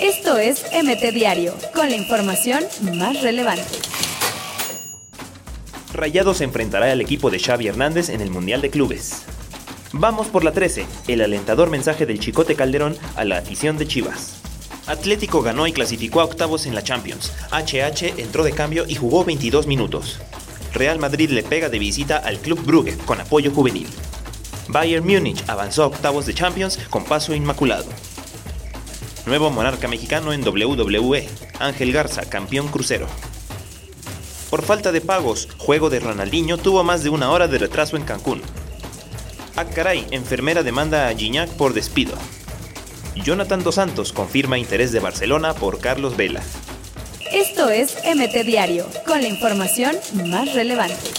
Esto es MT Diario, con la información más relevante. Rayados se enfrentará al equipo de Xavi Hernández en el Mundial de Clubes. Vamos por la 13, el alentador mensaje del Chicote Calderón a la afición de Chivas. Atlético ganó y clasificó a octavos en la Champions. HH entró de cambio y jugó 22 minutos. Real Madrid le pega de visita al Club Brugge con apoyo juvenil. Bayern Múnich avanzó a octavos de Champions con paso inmaculado. Nuevo monarca mexicano en WWE, Ángel Garza, campeón crucero. Por falta de pagos, juego de Ronaldinho tuvo más de una hora de retraso en Cancún. Ah, caray, enfermera demanda a Gignac por despido. Jonathan Dos Santos confirma interés de Barcelona por Carlos Vela. Esto es MT Diario, con la información más relevante.